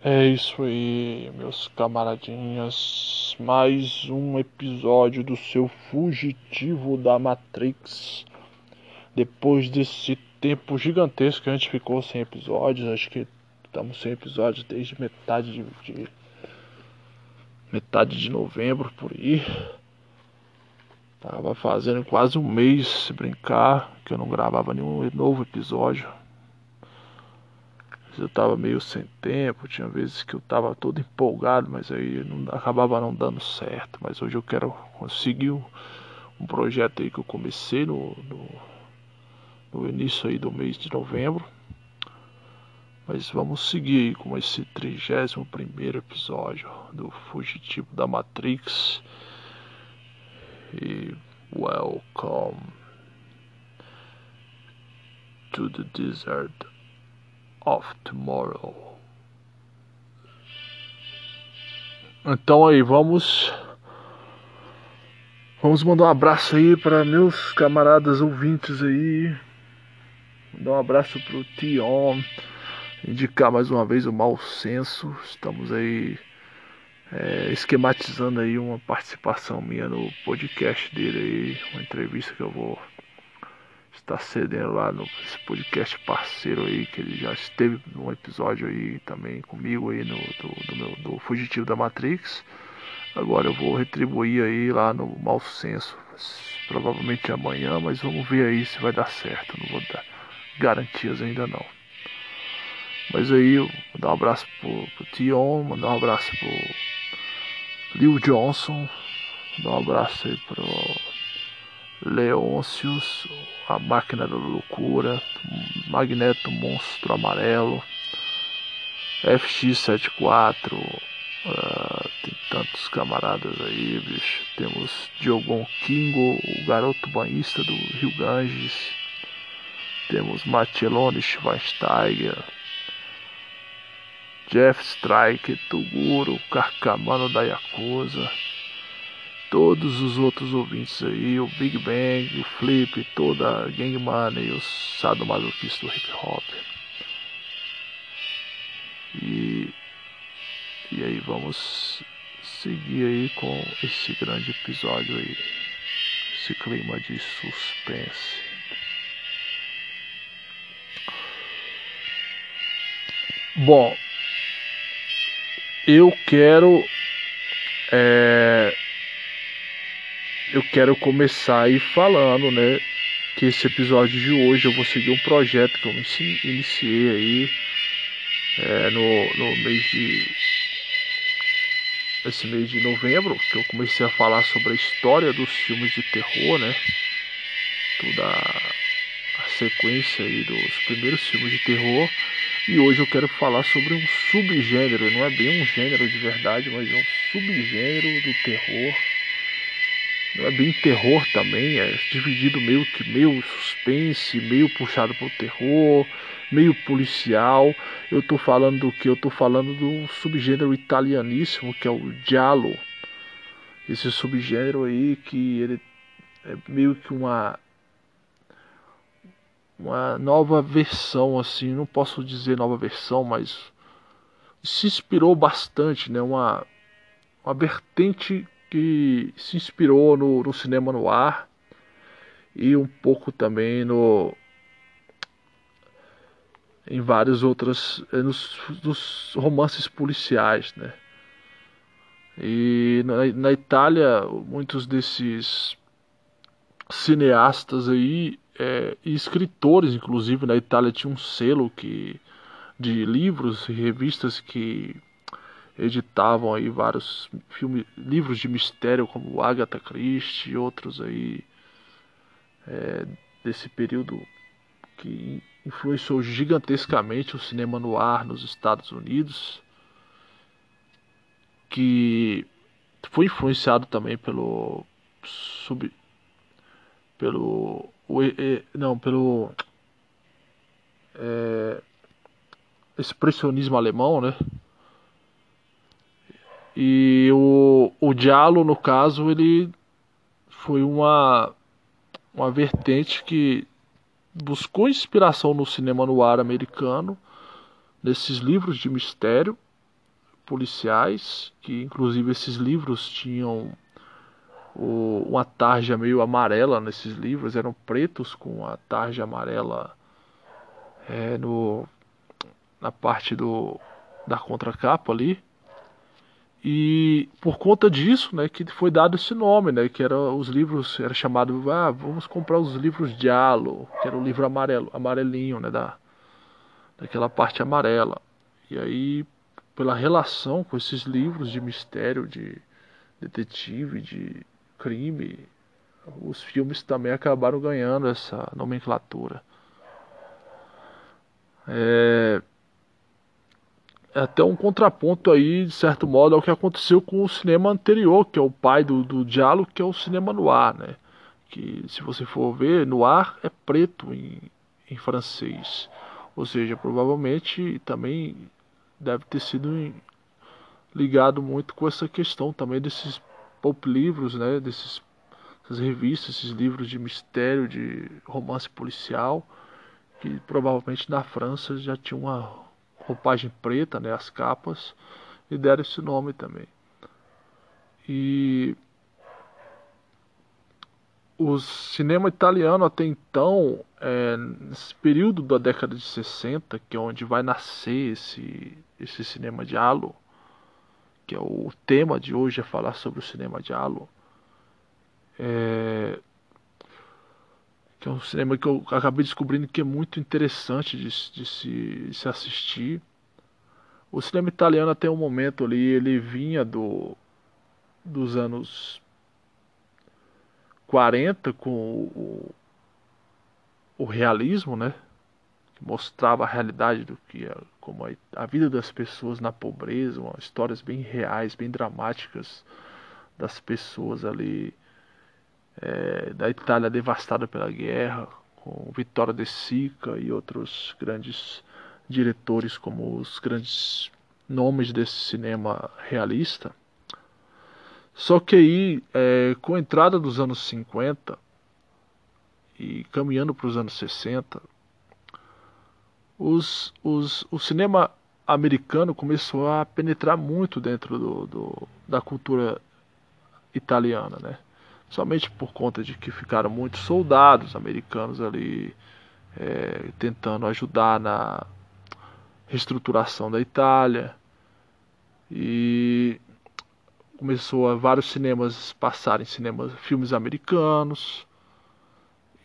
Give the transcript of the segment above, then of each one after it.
É isso aí, meus camaradinhas. Mais um episódio do seu fugitivo da Matrix. Depois desse tempo gigantesco que a gente ficou sem episódios, acho que estamos sem episódios desde metade de, de metade de novembro por aí. Tava fazendo quase um mês se brincar que eu não gravava nenhum novo episódio eu tava meio sem tempo, tinha vezes que eu tava todo empolgado, mas aí não, acabava não dando certo. Mas hoje eu quero conseguir um, um projeto aí que eu comecei no, no, no, início aí do mês de novembro. Mas vamos seguir aí com esse 31 primeiro episódio do Fugitivo da Matrix. E welcome to the desert of Tomorrow. Então aí, vamos vamos mandar um abraço aí para meus camaradas ouvintes aí. Mandar um abraço pro Tion. Indicar mais uma vez o mau senso. Estamos aí é, esquematizando aí uma participação minha no podcast dele aí, uma entrevista que eu vou está cedendo lá no podcast parceiro aí, que ele já esteve num episódio aí também comigo aí no do, do, meu, do Fugitivo da Matrix. Agora eu vou retribuir aí lá no Mal Senso, provavelmente amanhã, mas vamos ver aí se vai dar certo. Não vou dar garantias ainda não. Mas aí, eu vou dar um abraço pro, pro Tion, mandar um abraço pro Lil Johnson, mandar um abraço aí pro Leôncios, a máquina da loucura, Magneto Monstro Amarelo, FX74, uh, ah, tem tantos camaradas aí, bicho. Temos Diogon Kingo, o garoto banhista do Rio Ganges. Temos Matilone Schweinsteiger, Jeff Strike, Tuguro, Carcamano da Yakuza todos os outros ouvintes aí, o Big Bang, o Flip, toda a Gang Money, o sadomasoquista do hip hop. E, e aí vamos seguir aí com esse grande episódio aí, esse clima de suspense. Bom, eu quero é, eu quero começar aí falando, né? Que esse episódio de hoje eu vou seguir um projeto que eu iniciei aí é, no, no mês de. Esse mês de novembro, que eu comecei a falar sobre a história dos filmes de terror, né? Toda a sequência aí dos primeiros filmes de terror. E hoje eu quero falar sobre um subgênero, não é bem um gênero de verdade, mas é um subgênero do terror é bem terror também, é dividido meio que meio suspense, meio puxado pro terror, meio policial. Eu tô falando do que? Eu tô falando do subgênero italianíssimo que é o giallo. Esse subgênero aí que ele é meio que uma uma nova versão assim, não posso dizer nova versão, mas se inspirou bastante, né? Uma uma vertente que se inspirou no, no cinema no ar e um pouco também no em vários outros eh, nos, nos romances policiais, né? E na, na, Itália muitos desses cineastas aí é, e escritores, inclusive na Itália tinha um selo que de livros e revistas que editavam aí vários filmes, livros de mistério como Agatha Christie e outros aí é, desse período que influenciou gigantescamente o cinema no ar nos Estados Unidos, que foi influenciado também pelo sub pelo não pelo é, expressionismo alemão, né? E o, o Diallo, no caso, ele foi uma, uma vertente que buscou inspiração no cinema no ar americano, nesses livros de mistério, policiais, que inclusive esses livros tinham o, uma tarja meio amarela nesses livros, eram pretos com a tarja amarela é, no, na parte do, da contracapa ali. E por conta disso, né, que foi dado esse nome, né, que era os livros, era chamado, ah, vamos comprar os livros Diallo, que era o livro amarelo, amarelinho, né, da daquela parte amarela. E aí, pela relação com esses livros de mistério, de detetive, de crime, os filmes também acabaram ganhando essa nomenclatura. É até um contraponto aí, de certo modo, ao que aconteceu com o cinema anterior, que é o pai do, do diálogo, que é o cinema noir, né? Que se você for ver, noir é preto em, em francês. Ou seja, provavelmente também deve ter sido ligado muito com essa questão também desses pop livros, né? Desses, dessas revistas, esses livros de mistério, de romance policial, que provavelmente na França já tinha uma roupagem preta, né, as capas, e deram esse nome também. E o cinema italiano até então, é, nesse período da década de 60, que é onde vai nascer esse, esse cinema de halo, que é o tema de hoje é falar sobre o cinema de é, que é um cinema que eu acabei descobrindo que é muito interessante de, de, se, de se assistir. O cinema italiano até o momento ali, ele vinha do dos anos 40 com o, o realismo, né? Que mostrava a realidade do que é, como a, a vida das pessoas na pobreza, histórias bem reais, bem dramáticas das pessoas ali é, da Itália devastada pela guerra, com Vittorio De Sica e outros grandes diretores como os grandes nomes desse cinema realista. Só que aí, é, com a entrada dos anos 50 e caminhando para os anos 60, os, os, o cinema americano começou a penetrar muito dentro do, do, da cultura italiana, né? Somente por conta de que ficaram muitos soldados americanos ali é, tentando ajudar na reestruturação da Itália. E começou a vários cinemas passarem cinemas filmes americanos.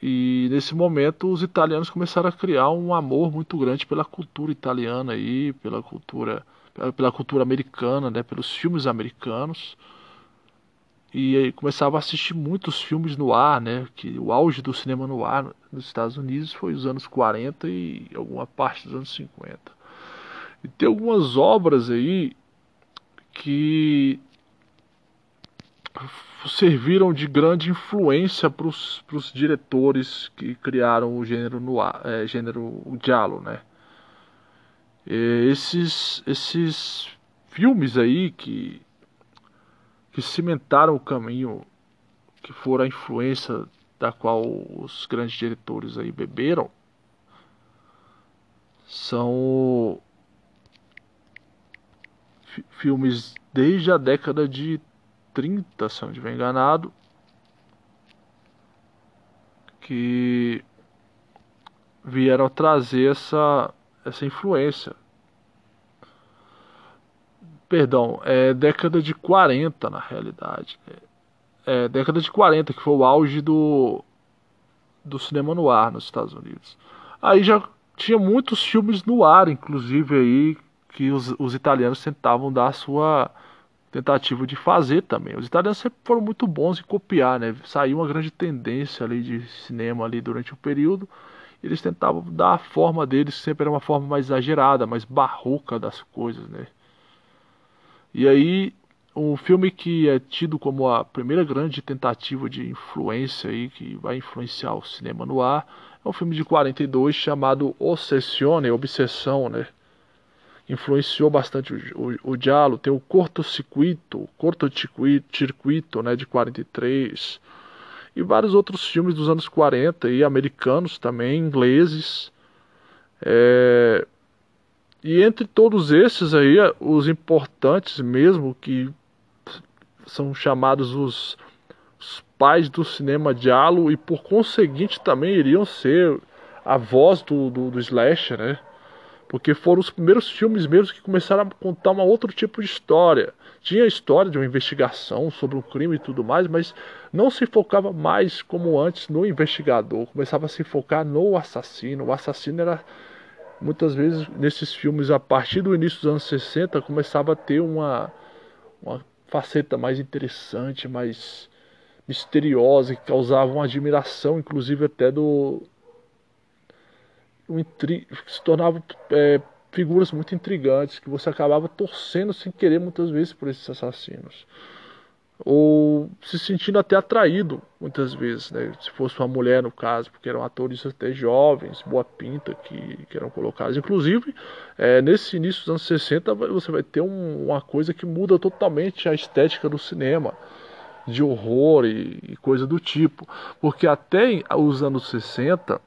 E nesse momento os italianos começaram a criar um amor muito grande pela cultura italiana aí pela cultura pela cultura americana né pelos filmes americanos e começava a assistir muitos filmes no ar, né? Que o auge do cinema no ar nos Estados Unidos foi os anos 40 e alguma parte dos anos 50. E tem algumas obras aí que serviram de grande influência para os diretores que criaram o gênero noir, é, gênero giallo, né? E esses esses filmes aí que que cimentaram o caminho, que foram a influência da qual os grandes diretores aí beberam, são filmes desde a década de 30, se não estiver enganado, que vieram trazer essa, essa influência perdão, é década de 40 na realidade. É, década de 40, que foi o auge do, do cinema no ar nos Estados Unidos. Aí já tinha muitos filmes no ar, inclusive aí, que os, os italianos tentavam dar a sua tentativa de fazer também. Os italianos sempre foram muito bons em copiar, né? Saiu uma grande tendência ali de cinema ali durante o período. Eles tentavam dar a forma deles, sempre era uma forma mais exagerada, mais barroca das coisas, né? E aí, um filme que é tido como a primeira grande tentativa de influência aí, que vai influenciar o cinema no ar, é um filme de 42 chamado Ossessione, Obsessão, né? Influenciou bastante o, o, o Diallo, tem o Corto-Circuito, Corto-Circuito, né, de 43, e vários outros filmes dos anos 40 e americanos também, ingleses, é, e entre todos esses aí, os importantes mesmo, que são chamados os, os pais do cinema diálogo e por conseguinte também iriam ser a voz do, do, do slasher, né? Porque foram os primeiros filmes mesmo que começaram a contar um outro tipo de história. Tinha a história de uma investigação sobre um crime e tudo mais, mas não se focava mais como antes no investigador. Começava a se focar no assassino. O assassino era muitas vezes nesses filmes a partir do início dos anos 60 começava a ter uma, uma faceta mais interessante, mais misteriosa, que causava uma admiração, inclusive até do um intri... se tornavam é, figuras muito intrigantes que você acabava torcendo sem querer muitas vezes por esses assassinos ou se sentindo até atraído muitas vezes, né? se fosse uma mulher no caso, porque eram atores até jovens, boa pinta que, que eram colocados. Inclusive, é, nesse início dos anos 60 você vai ter um, uma coisa que muda totalmente a estética do cinema, de horror e, e coisa do tipo, porque até os anos 60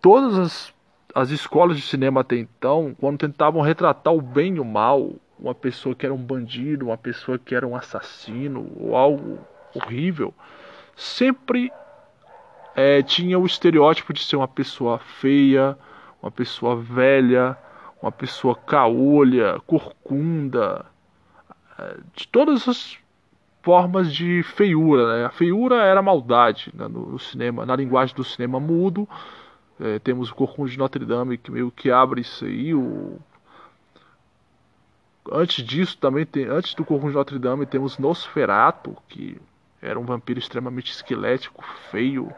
todas as, as escolas de cinema até então, quando tentavam retratar o bem e o mal, uma pessoa que era um bandido, uma pessoa que era um assassino ou algo horrível, sempre é, tinha o estereótipo de ser uma pessoa feia, uma pessoa velha, uma pessoa caolha, corcunda, é, de todas as formas de feiura. Né? A feiura era maldade né? no cinema, na linguagem do cinema mudo. É, temos o Corcunda de Notre Dame que meio que abre isso aí, o Antes disso, também tem, antes do Corcunda de Notre Dame, temos Nosferatu, que era um vampiro extremamente esquelético, feio,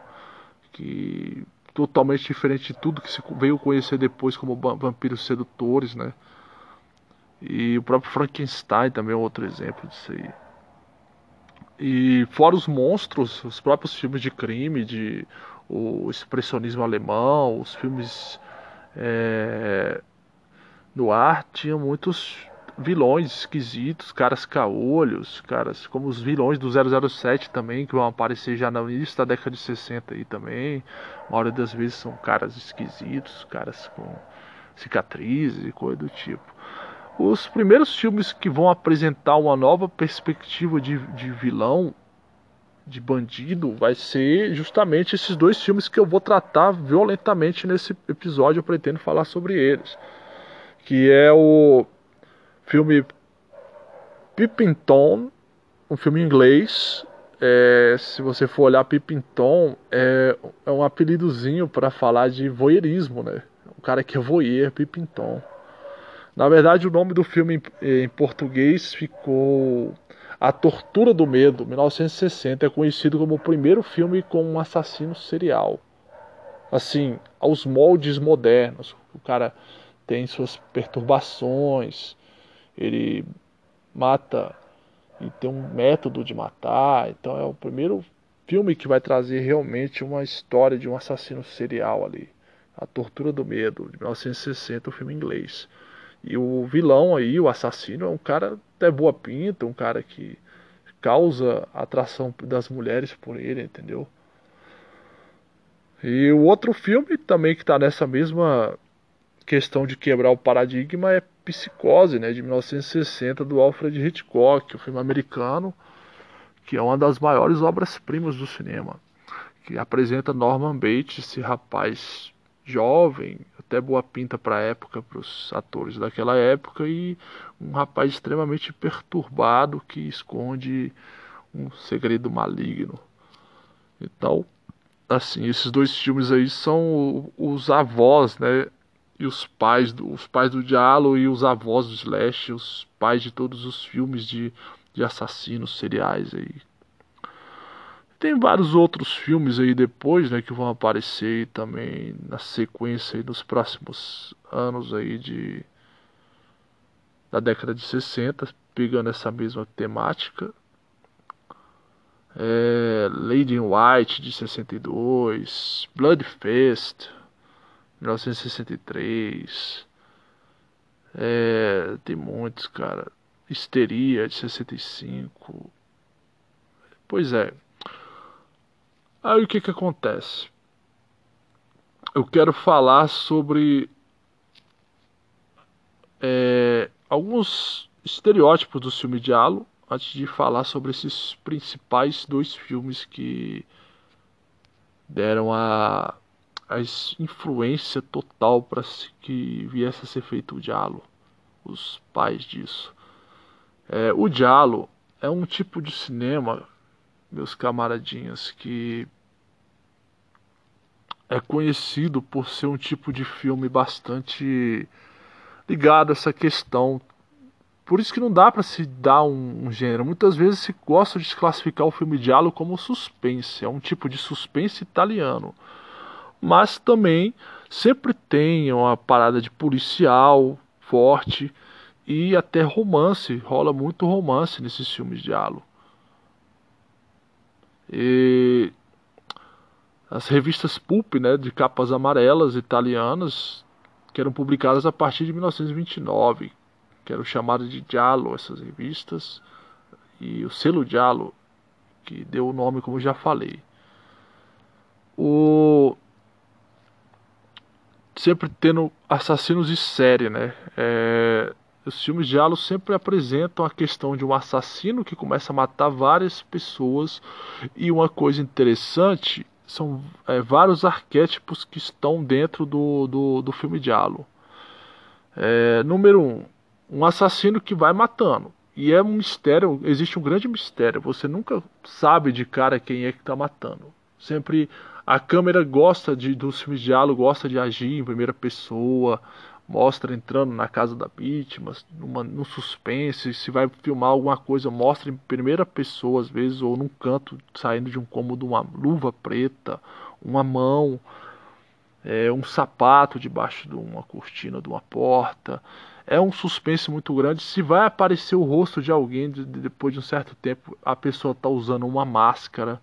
que totalmente diferente de tudo que se veio conhecer depois como vampiros sedutores, né? E o próprio Frankenstein também é outro exemplo disso aí. E fora os monstros, os próprios filmes de crime, de o expressionismo alemão, os filmes é, no ar tinham muitos vilões esquisitos, caras caolhos, caras como os vilões do 007 também, que vão aparecer já no início da década de 60 aí também. A maioria das vezes são caras esquisitos, caras com cicatrizes e coisa do tipo. Os primeiros filmes que vão apresentar uma nova perspectiva de, de vilão, de bandido, vai ser justamente esses dois filmes que eu vou tratar violentamente nesse episódio. Eu pretendo falar sobre eles. Que é o filme Pippin um filme inglês. É, se você for olhar Pippin é, é um apelidozinho para falar de voyeurismo, né? O cara que é voyeur, Pippin. Na verdade, o nome do filme em, em português ficou A Tortura do Medo, 1960. É conhecido como o primeiro filme com um assassino serial. Assim, aos moldes modernos. O cara tem suas perturbações, ele mata e tem um método de matar. Então é o primeiro filme que vai trazer realmente uma história de um assassino serial ali. A Tortura do Medo, de 1960, o filme inglês. E o vilão aí, o assassino, é um cara até boa pinta, um cara que causa atração das mulheres por ele, entendeu? E o outro filme também que está nessa mesma questão de quebrar o paradigma é Psicose, né, de 1960, do Alfred Hitchcock, um filme americano, que é uma das maiores obras-primas do cinema, que apresenta Norman Bates, esse rapaz jovem, até boa pinta para a época, para os atores daquela época, e um rapaz extremamente perturbado que esconde um segredo maligno. Então, assim, esses dois filmes aí são os avós, né, e os pais os pais do Diallo e os avós do Slash, os pais de todos os filmes de, de assassinos seriais aí. Tem vários outros filmes aí depois, né, que vão aparecer também na sequência aí nos próximos anos aí de da década de 60, pegando essa mesma temática. É, Lady in White de 62, Bloodfest 1963. É, tem muitos, cara. Histeria de 65. Pois é. Aí o que que acontece? Eu quero falar sobre é, alguns estereótipos do filme Diallo antes de falar sobre esses principais dois filmes que deram a, a influência total para que viesse a ser feito o Diallo, os pais disso. É, o Diallo é um tipo de cinema, meus camaradinhas, que é conhecido por ser um tipo de filme bastante ligado a essa questão. Por isso que não dá para se dar um, um, gênero. Muitas vezes se gosta de classificar o filme diálogo como suspense, é um tipo de suspense italiano. Mas também sempre tem uma parada de policial forte e até romance, rola muito romance nesses filmes de diálogo. E as revistas Pulp, né, de capas amarelas italianas, que eram publicadas a partir de 1929, que eram chamadas de Giallo, essas revistas, e o selo Giallo, que deu o nome, como já falei. O sempre tendo assassinos de série, né? É... Os filmes de Halo sempre apresentam a questão de um assassino que começa a matar várias pessoas e uma coisa interessante são é, vários arquétipos que estão dentro do, do, do filme Diallo. É, número um, um assassino que vai matando. E é um mistério, existe um grande mistério. Você nunca sabe de cara quem é que está matando. Sempre a câmera gosta de dos filmes de diálogo, gosta de agir em primeira pessoa mostra entrando na casa da vítima, numa, no suspense, se vai filmar alguma coisa, mostra em primeira pessoa às vezes, ou num canto saindo de um cômodo uma luva preta, uma mão, é, um sapato debaixo de uma cortina de uma porta. É um suspense muito grande. Se vai aparecer o rosto de alguém de, de, depois de um certo tempo, a pessoa está usando uma máscara.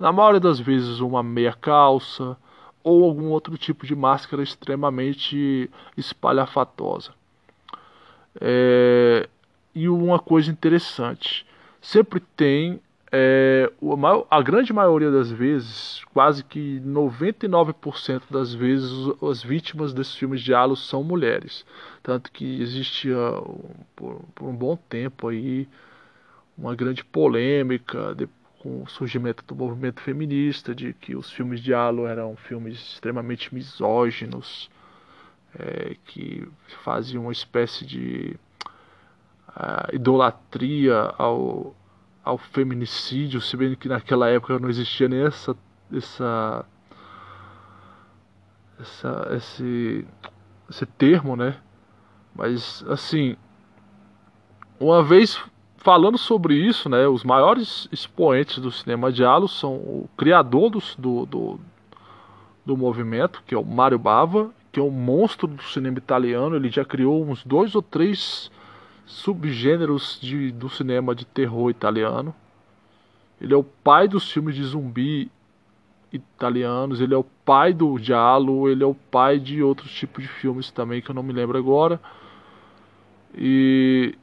Na maioria das vezes, uma meia calça ou algum outro tipo de máscara extremamente espalhafatosa. É, e uma coisa interessante, sempre tem é, a grande maioria das vezes, quase que 99% das vezes, as vítimas desses filmes de halo são mulheres. Tanto que existia por, por um bom tempo aí uma grande polêmica com o surgimento do movimento feminista, de que os filmes de Halo eram filmes extremamente misóginos, é, que faziam uma espécie de uh, idolatria ao, ao feminicídio, se bem que naquela época não existia nem essa, essa, essa esse, esse termo, né? Mas assim, uma vez falando sobre isso, né, os maiores expoentes do cinema de halo são o criador do, do, do, do movimento, que é o Mario Bava, que é um monstro do cinema italiano. Ele já criou uns dois ou três subgêneros de, do cinema de terror italiano. Ele é o pai dos filmes de zumbi italianos, ele é o pai do Giallo, ele é o pai de outros tipos de filmes também que eu não me lembro agora. E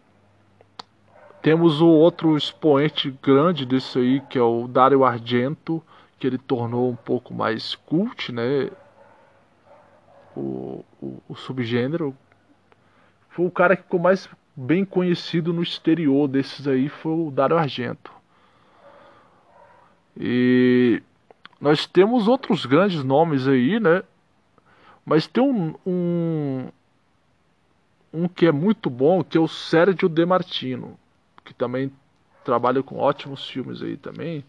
temos o outro expoente grande disso aí, que é o Dario Argento, que ele tornou um pouco mais cult, né? O, o, o subgênero. Foi o cara que ficou mais bem conhecido no exterior desses aí, foi o Dario Argento. E nós temos outros grandes nomes aí, né? Mas tem um, um, um que é muito bom, que é o Sérgio De Martino que também trabalha com ótimos filmes aí também.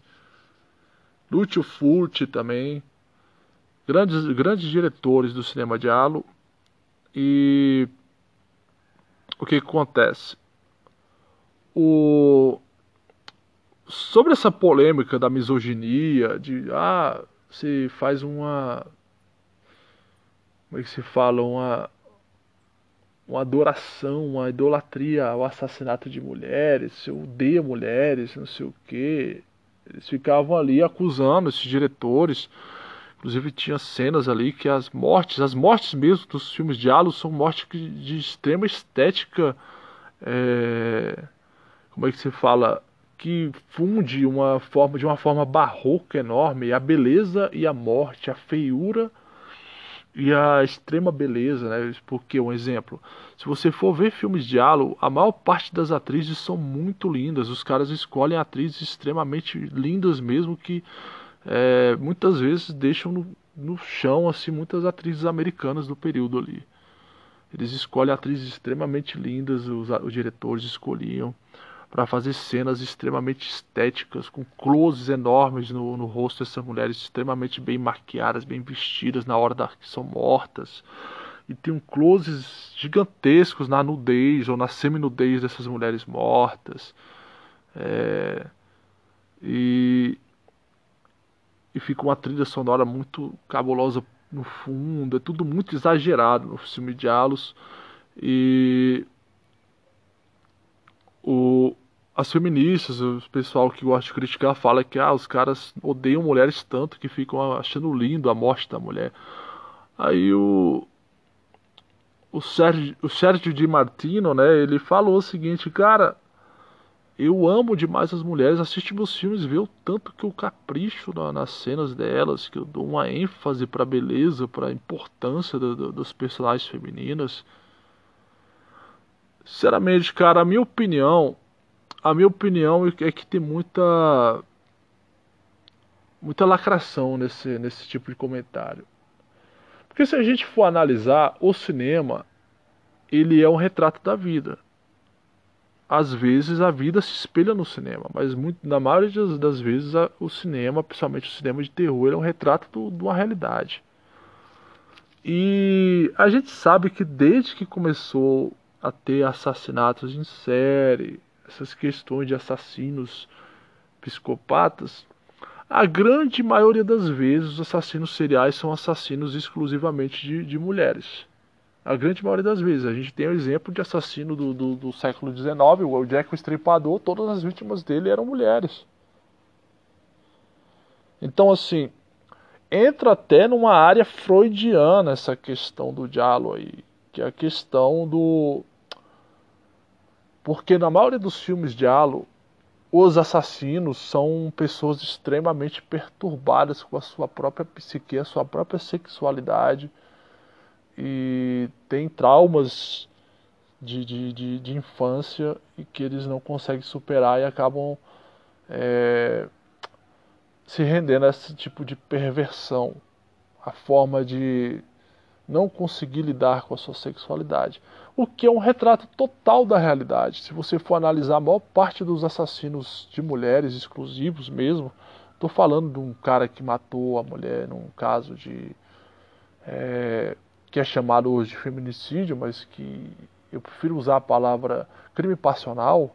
Lúcio Furti também. Grandes, grandes diretores do cinema de Halo. E o que, que acontece? O sobre essa polêmica da misoginia, de ah, se faz uma como é que se fala, uma uma adoração, uma idolatria ao assassinato de mulheres, se odeia mulheres, não sei o que. Eles ficavam ali acusando esses diretores. Inclusive tinha cenas ali que as mortes, as mortes mesmo dos filmes de Halo são mortes de extrema estética. É, como é que se fala? Que funde uma forma de uma forma barroca enorme a beleza e a morte, a feiura e a extrema beleza, né? Porque, um exemplo, se você for ver filmes de Halo, a maior parte das atrizes são muito lindas. Os caras escolhem atrizes extremamente lindas mesmo que é, muitas vezes deixam no, no chão assim muitas atrizes americanas do período ali. Eles escolhem atrizes extremamente lindas, os, os diretores escolhiam para fazer cenas extremamente estéticas, com closes enormes no, no rosto dessas mulheres, extremamente bem maquiadas, bem vestidas na hora da, que são mortas. E tem um closes gigantescos na nudez ou na semi-nudez dessas mulheres mortas. É, e, e fica uma trilha sonora muito cabulosa no fundo, é tudo muito exagerado no filme de Alos. E o, as feministas, o pessoal que gosta de criticar, fala que ah, os caras odeiam mulheres tanto que ficam achando lindo a morte da mulher. Aí o o Sérgio, o Sérgio Di Martino, né, ele falou o seguinte, cara, eu amo demais as mulheres, assisto meus filmes, vê o tanto que eu capricho na, nas cenas delas, que eu dou uma ênfase para beleza, para importância do, do, dos personagens femininas. Sinceramente, cara, a minha opinião, a minha opinião é que tem muita muita lacração nesse, nesse tipo de comentário. Porque se a gente for analisar o cinema, ele é um retrato da vida. Às vezes a vida se espelha no cinema, mas muito, na maioria das, das vezes a, o cinema, principalmente o cinema de terror, é um retrato do, de uma realidade. E a gente sabe que desde que começou a ter assassinatos em série, essas questões de assassinos psicopatas, a grande maioria das vezes os assassinos seriais são assassinos exclusivamente de, de mulheres. A grande maioria das vezes. A gente tem o exemplo de assassino do, do, do século XIX, o Jack o Estripador, todas as vítimas dele eram mulheres. Então, assim, entra até numa área freudiana essa questão do diálogo aí, que é a questão do porque na maioria dos filmes de Halo, os assassinos são pessoas extremamente perturbadas com a sua própria psique, a sua própria sexualidade e têm traumas de, de, de, de infância e que eles não conseguem superar e acabam é, se rendendo a esse tipo de perversão, a forma de não conseguir lidar com a sua sexualidade. O que é um retrato total da realidade. Se você for analisar a maior parte dos assassinos de mulheres exclusivos mesmo, estou falando de um cara que matou a mulher num caso de. É, que é chamado hoje de feminicídio, mas que eu prefiro usar a palavra crime passional.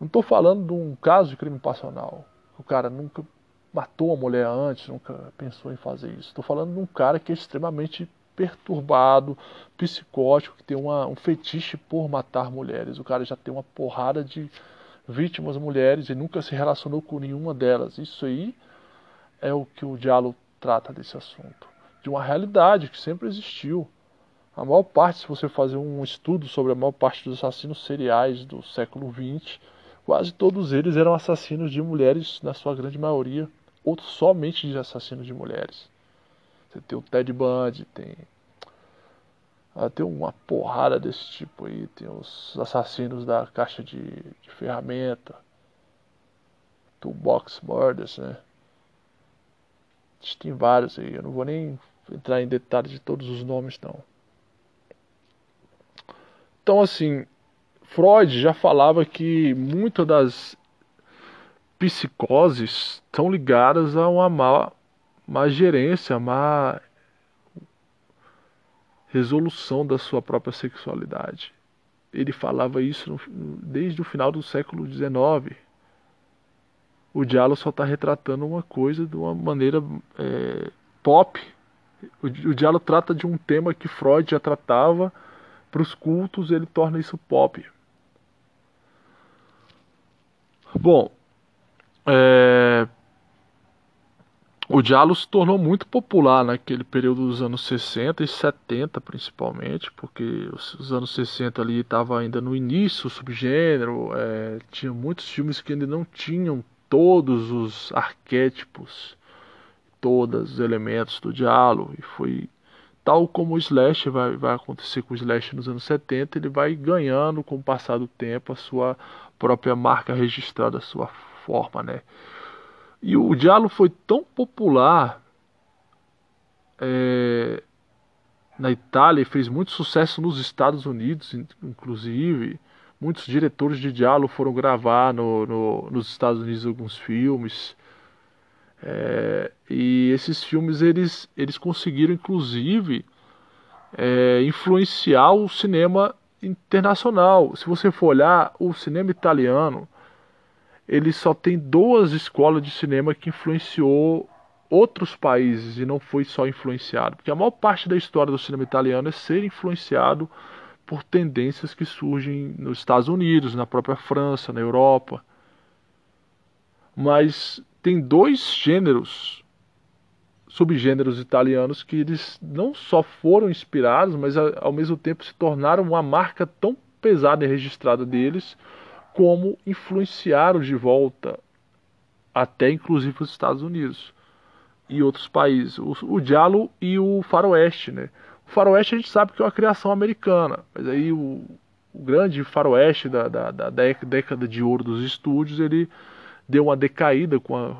Não estou falando de um caso de crime passional. O cara nunca matou a mulher antes, nunca pensou em fazer isso. Estou falando de um cara que é extremamente perturbado, psicótico, que tem uma, um fetiche por matar mulheres. O cara já tem uma porrada de vítimas mulheres e nunca se relacionou com nenhuma delas. Isso aí é o que o diálogo trata desse assunto. De uma realidade que sempre existiu. A maior parte, se você fazer um estudo sobre a maior parte dos assassinos seriais do século XX, quase todos eles eram assassinos de mulheres, na sua grande maioria ou somente de assassinos de mulheres. Você tem o Ted Bundy, tem. Ah, tem uma porrada desse tipo aí. Tem os assassinos da caixa de, de ferramenta. Toolbox Murders, né? Tem vários aí. Eu não vou nem entrar em detalhes de todos os nomes, não. Então, assim, Freud já falava que muitas das psicoses estão ligadas a uma má, má gerência, má resolução da sua própria sexualidade. Ele falava isso no, desde o final do século XIX. O diálogo só está retratando uma coisa de uma maneira é, pop. O, o diálogo trata de um tema que Freud já tratava para os cultos, ele torna isso pop. Bom, é, o diálogo se tornou muito popular naquele período dos anos 60 e 70 principalmente, porque os, os anos 60 ali estava ainda no início o subgênero, é, tinha muitos filmes que ainda não tinham todos os arquétipos, todos os elementos do diálogo, e foi tal como o Slash vai, vai acontecer com o Slash nos anos 70, ele vai ganhando com o passar do tempo a sua própria marca registrada, a sua forma, né? E o Diallo foi tão popular é, na Itália e fez muito sucesso nos Estados Unidos, inclusive. Muitos diretores de Diallo foram gravar no, no, nos Estados Unidos alguns filmes. É, e esses filmes eles, eles conseguiram inclusive é, influenciar o cinema internacional. Se você for olhar o cinema italiano, ele só tem duas escolas de cinema que influenciou outros países e não foi só influenciado, porque a maior parte da história do cinema italiano é ser influenciado por tendências que surgem nos Estados Unidos, na própria França, na Europa. Mas tem dois gêneros, subgêneros italianos que eles não só foram inspirados, mas ao mesmo tempo se tornaram uma marca tão pesada e registrada deles, como influenciaram de volta até inclusive os Estados Unidos e outros países. O, o Diallo e o Faroeste, né? O Faroeste a gente sabe que é uma criação americana, mas aí o, o grande Faroeste da, da, da, década de ouro dos estúdios, ele deu uma decaída com a,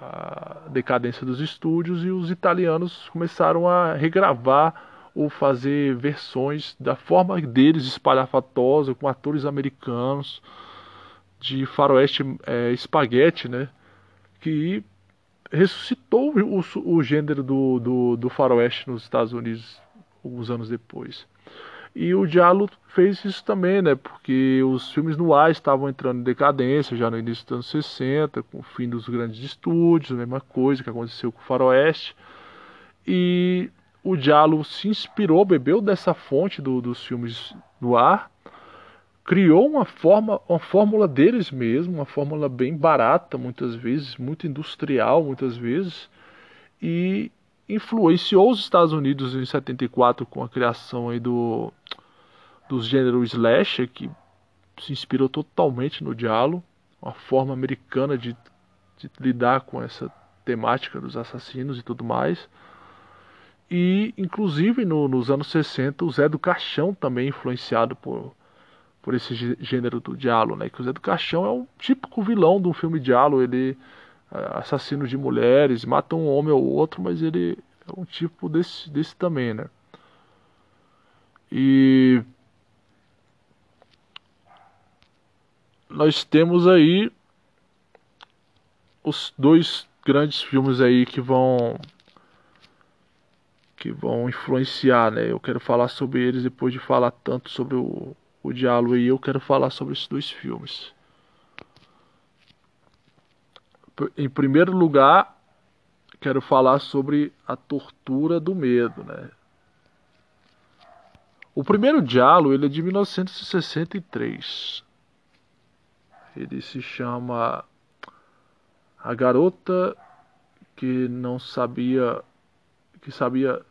a decadência dos estúdios e os italianos começaram a regravar ou fazer versões da forma deles espalhafatosa com atores americanos de faroeste é, espaguete, né? Que ressuscitou o, o gênero do, do, do faroeste nos Estados Unidos alguns anos depois. E o Diallo fez isso também, né? Porque os filmes no ar estavam entrando em decadência já no início dos anos 60, com o fim dos grandes estúdios, a mesma coisa que aconteceu com o Faroeste. E o Diallo se inspirou, bebeu dessa fonte do, dos filmes no ar, criou uma forma, uma fórmula deles mesmo, uma fórmula bem barata muitas vezes, muito industrial muitas vezes, e influenciou os Estados Unidos em 74 com a criação aí do dos gêneros slasher que se inspirou totalmente no Diallo, uma forma americana de, de lidar com essa temática dos assassinos e tudo mais. E inclusive no, nos anos 60 o Zé do Caixão também influenciado por por esse gênero do Diallo, né? Que o Zé do Caixão é um típico vilão de um filme Diallo, ele assassino de mulheres, mata um homem ou outro, mas ele é um tipo desse, desse também, né? E nós temos aí os dois grandes filmes aí que vão que vão influenciar, né? Eu quero falar sobre eles depois de falar tanto sobre o, o diálogo aí. Eu quero falar sobre esses dois filmes em primeiro lugar, quero falar sobre a tortura do medo, né? O primeiro diálogo ele é de 1963. Ele se chama A Garota que não sabia que sabia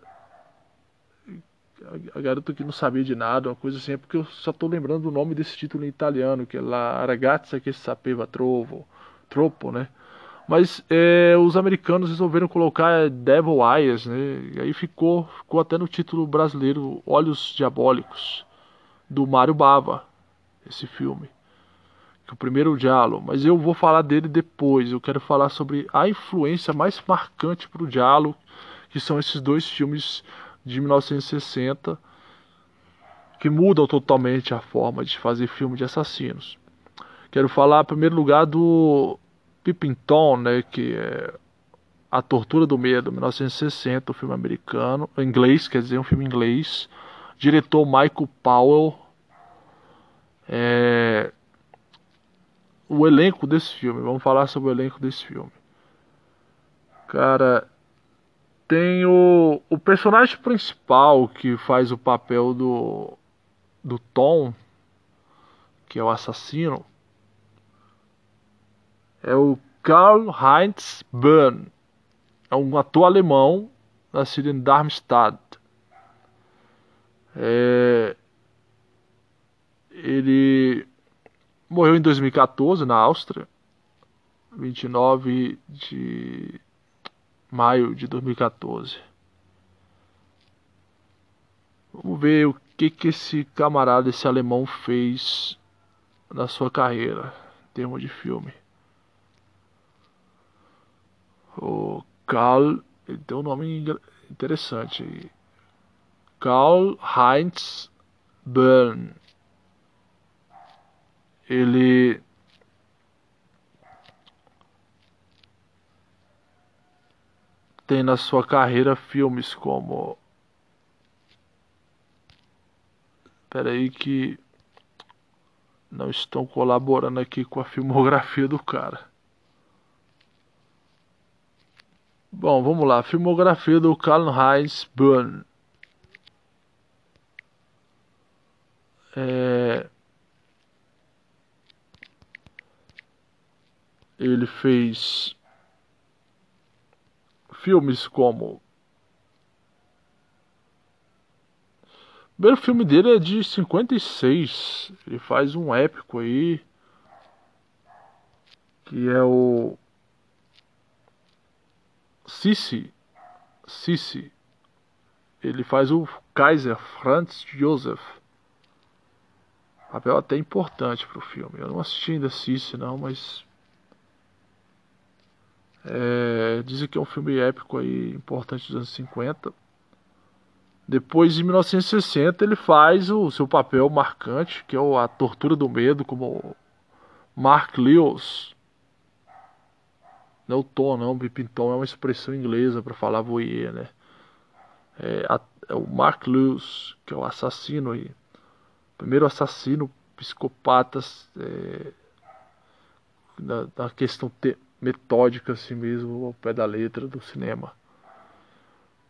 a garota que não sabia de nada, uma coisa assim, é porque eu só estou lembrando o nome desse título em italiano, que é La ragazza che sapeva trovo, troppo, né? Mas é, os americanos resolveram colocar Devil Eyes, né? E aí ficou, ficou até no título brasileiro Olhos Diabólicos, do Mário Bava, esse filme. Que é o primeiro diálogo. Mas eu vou falar dele depois. Eu quero falar sobre a influência mais marcante para o diálogo, que são esses dois filmes de 1960, que mudam totalmente a forma de fazer filme de assassinos. Quero falar, em primeiro lugar, do Pippin né, que é A Tortura do Medo, 1960, um filme americano, inglês, quer dizer, um filme inglês. Diretor Michael Powell. É... O elenco desse filme, vamos falar sobre o elenco desse filme. Cara, tem o, o personagem principal que faz o papel do, do Tom, que é o assassino é o Karl Heinz Böhm. É um ator alemão nascido em Darmstadt. É... Ele morreu em 2014 na Áustria, 29 de maio de 2014. Vamos ver o que, que esse camarada, esse alemão fez na sua carreira, em termos de filme. O Karl, ele tem um nome interessante. Karl Heinz Bern. Ele tem na sua carreira filmes como Espera aí que não estão colaborando aqui com a filmografia do cara. Bom, vamos lá. Filmografia do Karl-Heinz Böhn. É... Ele fez filmes como. O primeiro filme dele é de 56. Ele faz um épico aí. Que é o. Sissi. Sissi. Ele faz o Kaiser Franz Joseph. Papel até importante pro filme. Eu não assisti ainda Sissi não, mas é, dizem que é um filme épico aí, importante dos anos 50. Depois, em 1960, ele faz o seu papel marcante, que é a Tortura do Medo, como Mark Lewis. Não é o tom, não, Bipintom é uma expressão inglesa para falar voyeur, né? É, a, é, o Mark Lewis, que é o assassino aí. Primeiro assassino psicopata é, na, na questão te, metódica assim mesmo, ao pé da letra do cinema.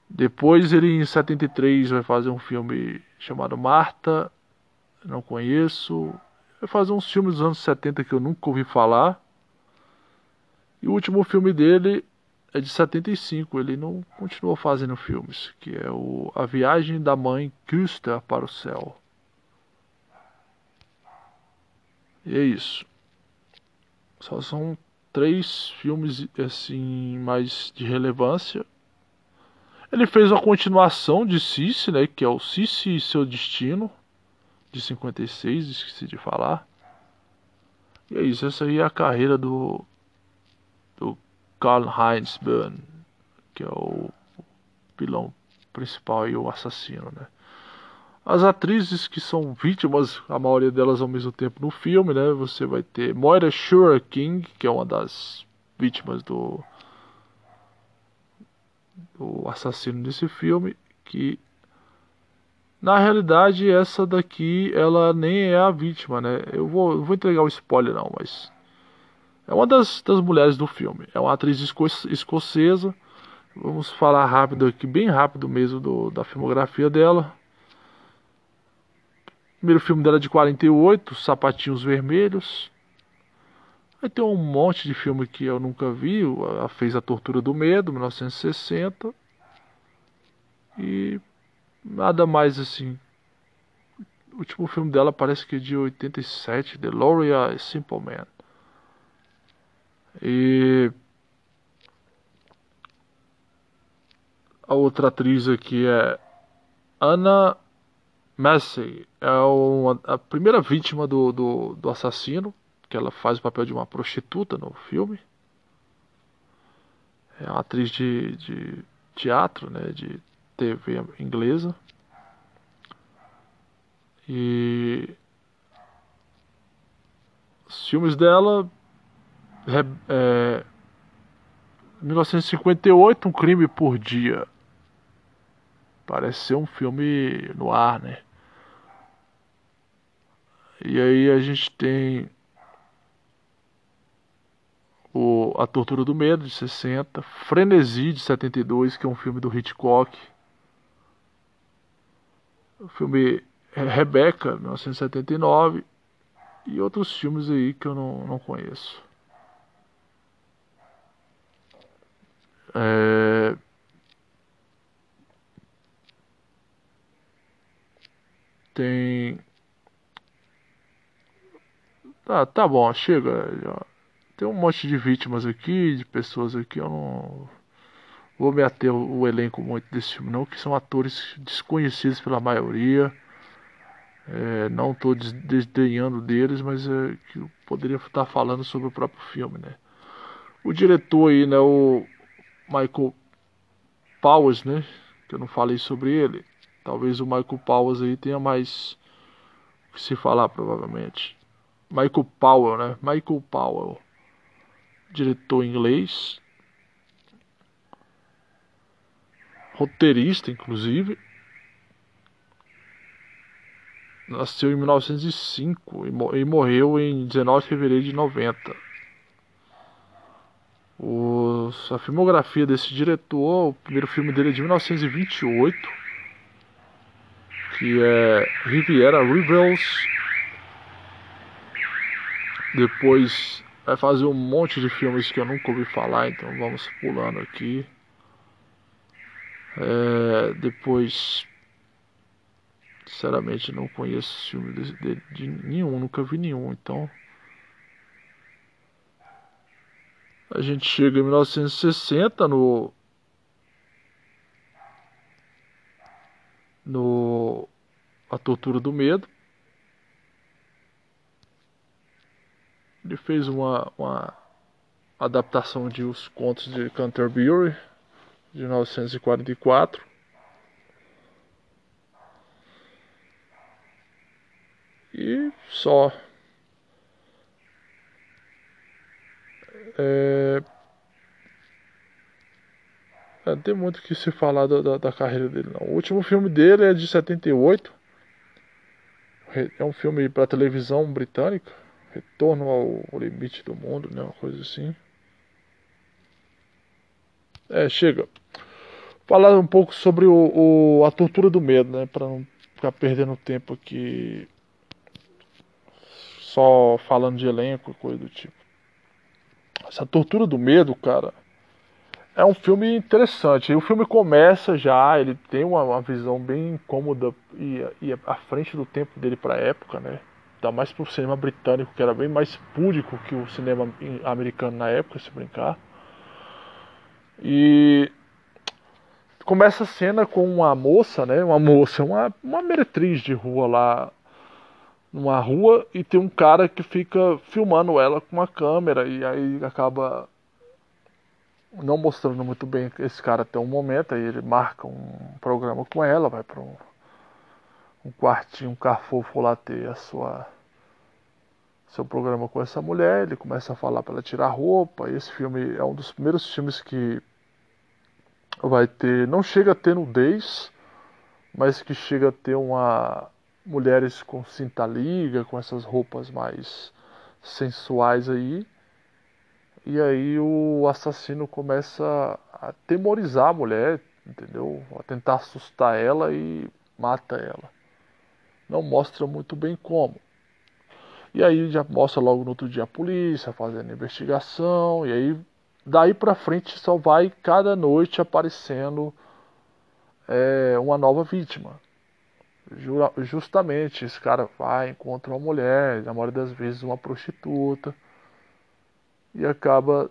Depois ele em 73 vai fazer um filme chamado Marta, não conheço. Vai fazer uns filmes dos anos 70 que eu nunca ouvi falar. E o último filme dele é de 75, ele não continuou fazendo filmes, que é o A Viagem da Mãe Küster para o Céu. E é isso. Só são três filmes assim mais de relevância. Ele fez uma continuação de Cici, né, que é o Cici e seu destino de 56, esqueci de falar. E é isso, essa aí é a carreira do do Karl Heinz Böhn, que é o vilão principal e o assassino, né? As atrizes que são vítimas, a maioria delas ao mesmo tempo no filme, né? Você vai ter Moira Shura King, que é uma das vítimas do, do assassino desse filme, que na realidade essa daqui ela nem é a vítima, né? Eu vou, eu vou entregar o um spoiler não, mas é uma das, das mulheres do filme. É uma atriz esco escocesa. Vamos falar rápido aqui, bem rápido mesmo do, da filmografia dela primeiro filme dela é de 48, Sapatinhos Vermelhos. Aí tem um monte de filme que eu nunca vi. Ela fez A Tortura do Medo, 1960. E nada mais assim. O último filme dela parece que é de 87, The Loria Simple Man. E a outra atriz aqui é Ana Massey é uma, a primeira vítima do, do, do, assassino, que ela faz o papel de uma prostituta no filme. É uma atriz de, de teatro, né, de TV inglesa. E os filmes dela é, 1958, Um Crime por Dia. Parece ser um filme no ar, né? E aí a gente tem o A Tortura do Medo, de 60, Frenesi, de 72, que é um filme do Hitchcock. O filme Rebecca, 1979. E outros filmes aí que eu não, não conheço. É... Tem Tá, tá bom, chega. Tem um monte de vítimas aqui, de pessoas aqui, eu não vou me ater o elenco muito desse filme não, que são atores desconhecidos pela maioria. É, não estou desdenhando deles, mas é, que eu poderia estar falando sobre o próprio filme, né? O diretor aí, né, o Michael Powers, né, que eu não falei sobre ele. Talvez o Michael Powers aí tenha mais o que se falar, provavelmente. Michael Powell, né? Michael Powell, diretor inglês, roteirista, inclusive. Nasceu em 1905 e morreu em 19 de fevereiro de 90. O, a filmografia desse diretor, o primeiro filme dele é de 1928, que é Riviera Rivals. Depois vai fazer um monte de filmes que eu nunca ouvi falar, então vamos pulando aqui. É, depois, sinceramente, não conheço filme de, de nenhum, nunca vi nenhum, então. A gente chega em 1960 no no A Tortura do Medo. Ele fez uma, uma adaptação de Os Contos de Canterbury de 1944. E só. É... Não tem muito o que se falar da, da, da, carreira dele, não. O último filme dele é de 78. É um filme para televisão britânica. Retorno ao limite do mundo, né? Uma coisa assim. É, chega. Falar um pouco sobre o, o a tortura do medo, né? Para não ficar perdendo tempo aqui só falando de elenco e coisa do tipo. Essa tortura do medo, cara, é um filme interessante. O filme começa já, ele tem uma, uma visão bem incômoda e, e à frente do tempo dele para a época, né? Dá mais pro cinema britânico, que era bem mais púdico que o cinema americano na época, se brincar. E começa a cena com uma moça, né? Uma moça, uma, uma meretriz de rua lá numa rua e tem um cara que fica filmando ela com uma câmera e aí acaba não mostrando muito bem esse cara até um momento, aí ele marca um programa com ela, vai para um, um quartinho, um carfofo lá ter a sua seu programa com essa mulher, ele começa a falar para ela tirar roupa, esse filme é um dos primeiros filmes que vai ter, não chega a ter nudez, mas que chega a ter uma mulheres com cinta liga, com essas roupas mais sensuais aí. E aí o assassino começa a temorizar a mulher, entendeu? A tentar assustar ela e mata ela. Não mostra muito bem como. E aí já mostra logo no outro dia a polícia fazendo investigação. E aí daí pra frente só vai cada noite aparecendo é, uma nova vítima justamente esse cara vai, encontra uma mulher, na maioria das vezes uma prostituta, e acaba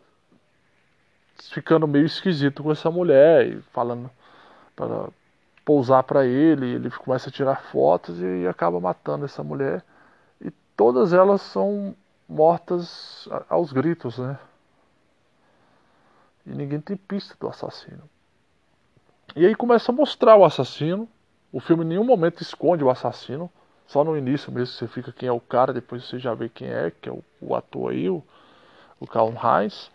ficando meio esquisito com essa mulher, e falando para pousar para ele, ele começa a tirar fotos e, acaba matando essa mulher. E todas elas são mortas aos gritos, né? E ninguém tem pista do assassino. E aí começa a mostrar o assassino, o filme em nenhum momento esconde o assassino. Só no início mesmo você fica quem é o cara, depois você já vê quem é, que é o, o ator aí, o, o Calum Heinz.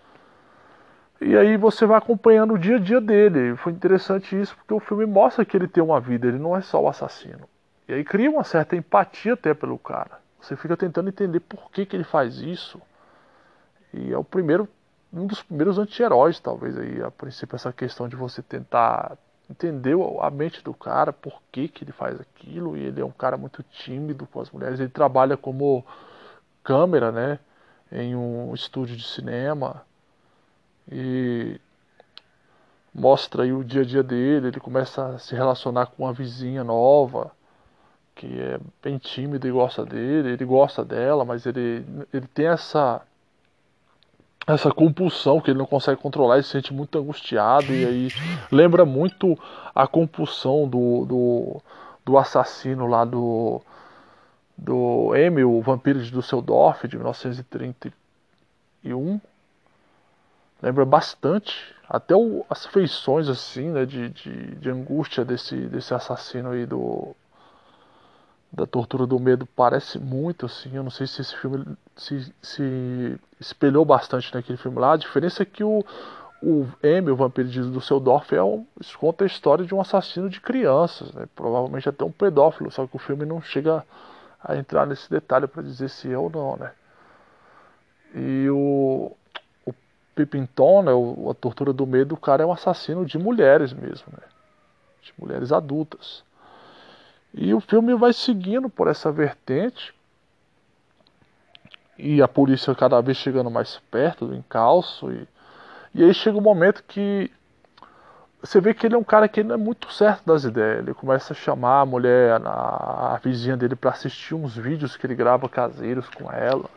E aí você vai acompanhando o dia a dia dele. Foi interessante isso porque o filme mostra que ele tem uma vida, ele não é só o assassino. E aí cria uma certa empatia até pelo cara. Você fica tentando entender por que, que ele faz isso. E é o primeiro, um dos primeiros anti-heróis, talvez, aí, a princípio, essa questão de você tentar entendeu a mente do cara, por que, que ele faz aquilo, e ele é um cara muito tímido com as mulheres. Ele trabalha como câmera, né, em um estúdio de cinema e mostra aí o dia a dia dele. Ele começa a se relacionar com uma vizinha nova que é bem tímida e gosta dele. Ele gosta dela, mas ele, ele tem essa essa compulsão que ele não consegue controlar, ele se sente muito angustiado e aí lembra muito a compulsão do, do, do assassino lá do do Emil, o vampiro de Düsseldorf de 1931 lembra bastante até o, as feições assim né de, de, de angústia desse desse assassino aí do da tortura do medo parece muito assim. Eu não sei se esse filme se, se espelhou bastante naquele filme lá. A diferença é que o, o M, o vampiro de Düsseldorf, é um, conta a história de um assassino de crianças, né? provavelmente até um pedófilo, só que o filme não chega a entrar nesse detalhe para dizer se é ou não, né? E o, o né, o, a tortura do medo, o cara é um assassino de mulheres mesmo, né? De mulheres adultas. E o filme vai seguindo por essa vertente. E a polícia cada vez chegando mais perto do encalço. E, e aí chega um momento que você vê que ele é um cara que não é muito certo das ideias. Ele começa a chamar a mulher, a, a vizinha dele, para assistir uns vídeos que ele grava caseiros com ela.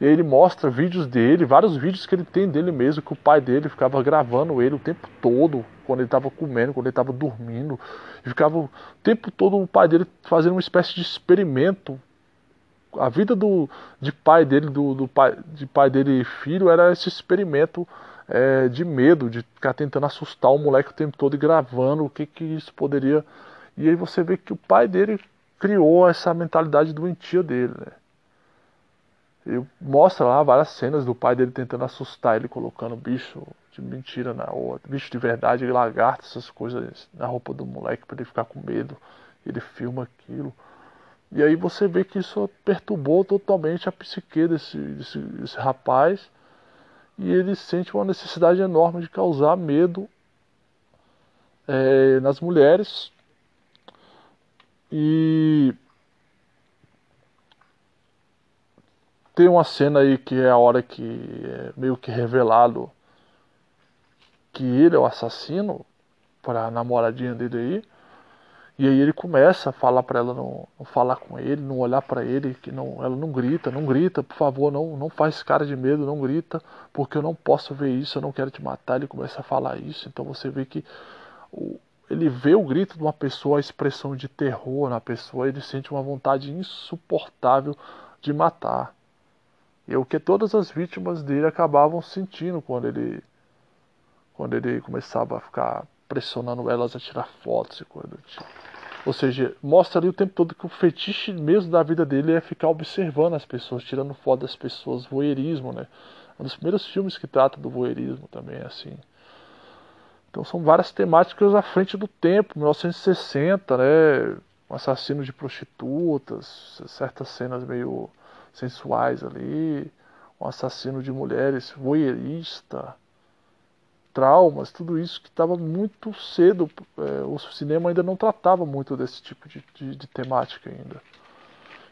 E aí ele mostra vídeos dele, vários vídeos que ele tem dele mesmo, que o pai dele ficava gravando ele o tempo todo, quando ele estava comendo, quando ele estava dormindo. E ficava o tempo todo o pai dele fazendo uma espécie de experimento. A vida do, de pai dele, do, do pai, de pai dele e filho, era esse experimento é, de medo, de ficar tentando assustar o moleque o tempo todo e gravando o que, que isso poderia. E aí você vê que o pai dele criou essa mentalidade doentia dele, né? Ele mostra lá várias cenas do pai dele tentando assustar ele, colocando bicho de mentira na ou bicho de verdade, lagarto, essas coisas na roupa do moleque para ele ficar com medo. Ele filma aquilo. E aí você vê que isso perturbou totalmente a psique desse, desse, desse rapaz. E ele sente uma necessidade enorme de causar medo é, nas mulheres. E Tem uma cena aí que é a hora que é meio que revelado que ele é o assassino para a namoradinha dele aí. E aí ele começa a falar para ela não, não, falar com ele, não olhar para ele, que não, ela não grita, não grita, por favor, não, não faz cara de medo, não grita, porque eu não posso ver isso, eu não quero te matar. Ele começa a falar isso, então você vê que o, ele vê o grito de uma pessoa, a expressão de terror na pessoa, ele sente uma vontade insuportável de matar. E é o que todas as vítimas dele acabavam sentindo quando ele quando ele começava a ficar pressionando elas a tirar fotos e coisa do tipo. Ou seja, mostra ali o tempo todo que o fetiche mesmo da vida dele é ficar observando as pessoas, tirando foto das pessoas, voyeurismo, né? Um dos primeiros filmes que trata do voyeurismo também, assim. Então são várias temáticas à frente do tempo, 1960, né? Um assassino de prostitutas, certas cenas meio sensuais ali, um assassino de mulheres, voyeurista, traumas, tudo isso que estava muito cedo. É, o cinema ainda não tratava muito desse tipo de, de, de temática ainda.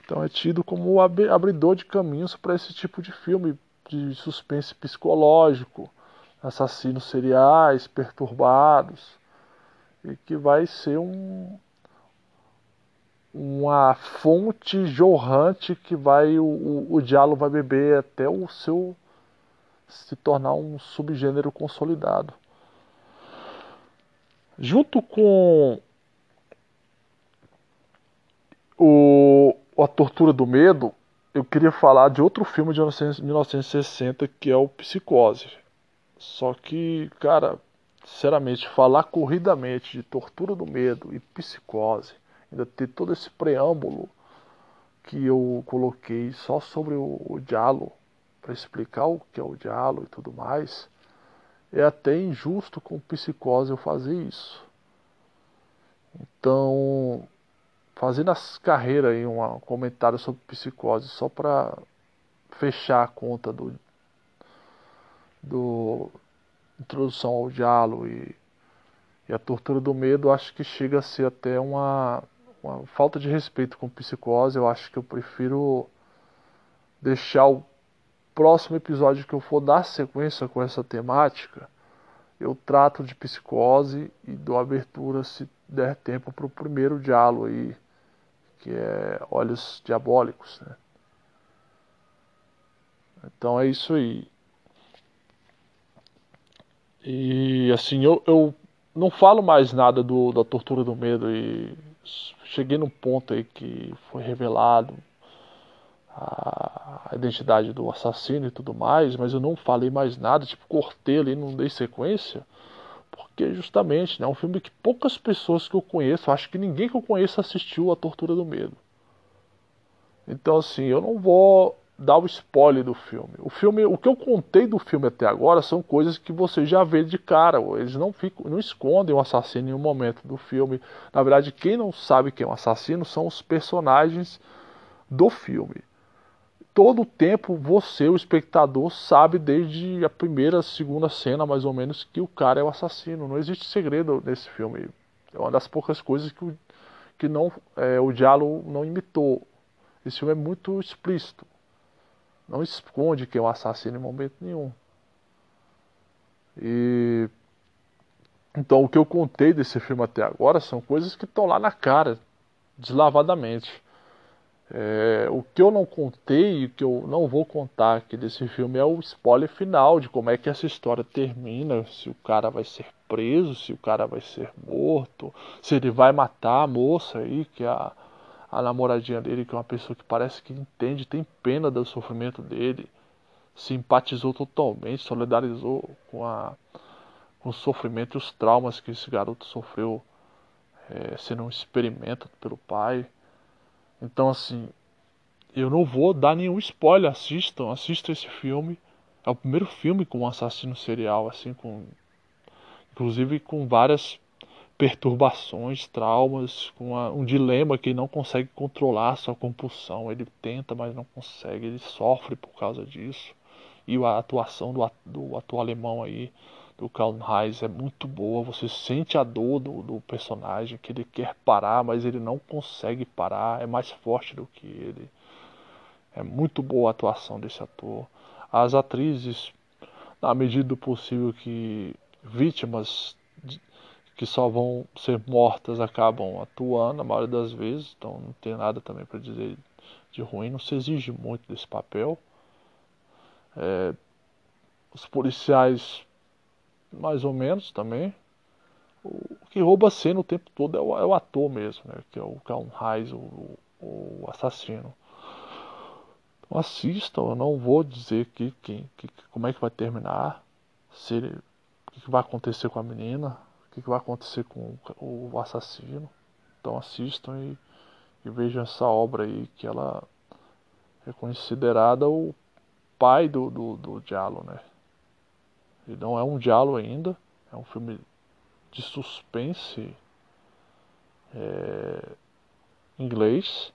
Então é tido como o abridor de caminhos para esse tipo de filme de suspense psicológico, assassinos seriais, perturbados, e que vai ser um, uma fonte jorrante que vai o, o, o diálogo vai beber até o seu se tornar um subgênero consolidado. Junto com o, a Tortura do Medo, eu queria falar de outro filme de 1960 que é o Psicose. Só que, cara, sinceramente, falar corridamente de Tortura do Medo e Psicose ainda ter todo esse preâmbulo que eu coloquei só sobre o, o diálogo, para explicar o que é o diálogo e tudo mais, é até injusto com psicose eu fazer isso. Então, fazendo as carreiras aí, um comentário sobre psicose, só para fechar a conta do, do introdução ao diálogo e, e a tortura do medo, acho que chega a ser até uma uma falta de respeito com psicose. Eu acho que eu prefiro deixar o próximo episódio que eu for dar sequência com essa temática. Eu trato de psicose e dou abertura, se der tempo, para o primeiro diálogo aí, que é Olhos Diabólicos. Né? Então é isso aí. E assim, eu, eu não falo mais nada do, da tortura do medo e cheguei num ponto aí que foi revelado a identidade do assassino e tudo mais, mas eu não falei mais nada, tipo, cortei ali, não dei sequência, porque justamente né, é um filme que poucas pessoas que eu conheço, acho que ninguém que eu conheço assistiu A Tortura do Medo. Então, assim, eu não vou dar o spoiler do filme. O filme, o que eu contei do filme até agora são coisas que você já vê de cara. Eles não ficam, não escondem o assassino em um momento do filme. Na verdade, quem não sabe quem é um assassino são os personagens do filme. Todo o tempo você, o espectador, sabe desde a primeira, segunda cena, mais ou menos, que o cara é o assassino. Não existe segredo nesse filme. É uma das poucas coisas que o, que não, é, o Diallo não imitou. Esse filme é muito explícito. Não esconde que é um assassino em momento nenhum. E então o que eu contei desse filme até agora são coisas que estão lá na cara, deslavadamente. É, o que eu não contei e que eu não vou contar aqui desse filme é o spoiler final de como é que essa história termina, se o cara vai ser preso, se o cara vai ser morto, se ele vai matar a moça aí, que é a, a namoradinha dele, que é uma pessoa que parece que entende, tem pena do sofrimento dele, simpatizou totalmente, solidarizou com, a, com o sofrimento e os traumas que esse garoto sofreu é, sendo um experimento pelo pai. Então, assim, eu não vou dar nenhum spoiler. Assistam, assistam esse filme. É o primeiro filme com um assassino serial, assim, com. Inclusive com várias perturbações, traumas, com uma, um dilema que ele não consegue controlar a sua compulsão. Ele tenta, mas não consegue, ele sofre por causa disso. E a atuação do, do ator alemão aí, do Karl Reis, é muito boa. Você sente a dor do, do personagem, que ele quer parar, mas ele não consegue parar. É mais forte do que ele. É muito boa a atuação desse ator. As atrizes, na medida do possível que vítimas que só vão ser mortas acabam atuando a maioria das vezes, então não tem nada também para dizer de ruim, não se exige muito desse papel. É, os policiais, mais ou menos também. O que rouba a cena o tempo todo é o, é o ator mesmo, né, que é o Calum Reis, o, o, assassino. Então assistam, eu não vou dizer que, que, que, como é que vai terminar, se ele, o que vai acontecer com a menina, que, que vai acontecer com o assassino. Então assistam e, e vejam essa obra aí que ela é considerada o pai do, do, do Diallo, né? Ele não é um Diallo ainda, é um filme de suspense é, inglês,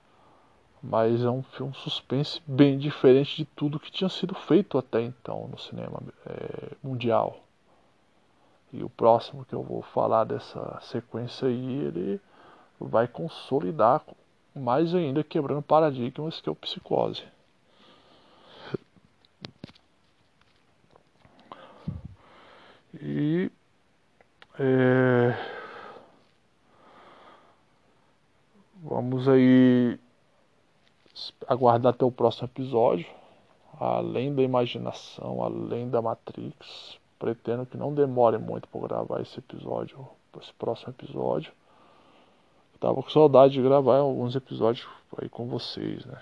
mas é um filme suspense bem diferente de tudo que tinha sido feito até então no cinema é, mundial. E o próximo que eu vou falar dessa sequência aí, ele vai consolidar mais ainda quebrando paradigmas que é o psicose. E é, vamos aí aguardar até o próximo episódio. Além da imaginação, além da Matrix, pretendo que não demore muito para gravar esse episódio, esse próximo episódio. tava com saudade de gravar alguns episódios aí com vocês, né?